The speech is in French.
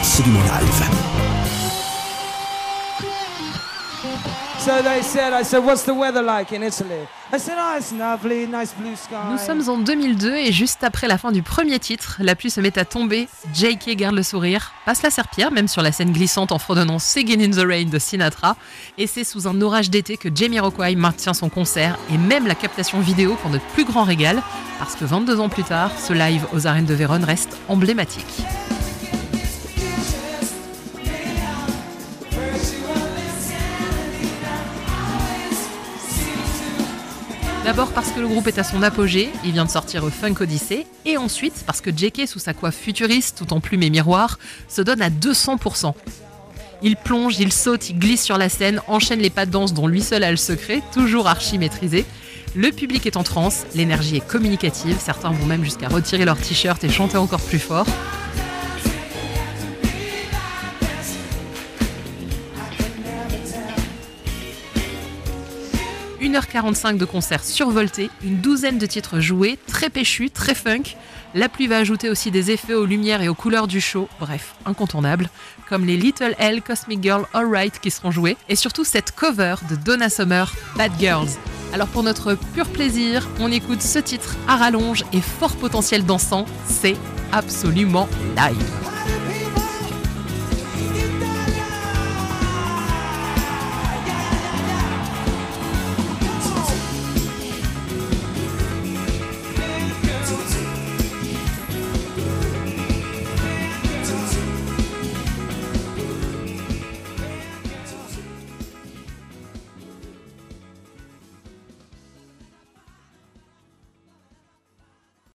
absolument live. So they said, I said, what's the weather like in Italy? I said, oh, it's lovely, nice blue sky. Nous sommes en 2002 et juste après la fin du premier titre, la pluie se met à tomber. JK garde le sourire, passe la serpillère, même sur la scène glissante en fredonnant Singing in the Rain de Sinatra. Et c'est sous un orage d'été que Jamie Rockway maintient son concert et même la captation vidéo pour notre plus grand régal, parce que 22 ans plus tard, ce live aux arènes de Vérone reste emblématique. D'abord parce que le groupe est à son apogée, il vient de sortir Funk Odyssey, et ensuite parce que JK, sous sa coiffe futuriste, tout en plume et miroir, se donne à 200%. Il plonge, il saute, il glisse sur la scène, enchaîne les pas de danse dont lui seul a le secret, toujours archi maîtrisé. Le public est en transe, l'énergie est communicative, certains vont même jusqu'à retirer leur t-shirt et chanter encore plus fort. 1h45 de concert survolté, une douzaine de titres joués, très péchus, très funk. La pluie va ajouter aussi des effets aux lumières et aux couleurs du show, bref, incontournable, comme les Little L, Cosmic Girl, Alright qui seront joués, et surtout cette cover de Donna Summer, Bad Girls. Alors pour notre pur plaisir, on écoute ce titre à rallonge et fort potentiel dansant, c'est absolument live.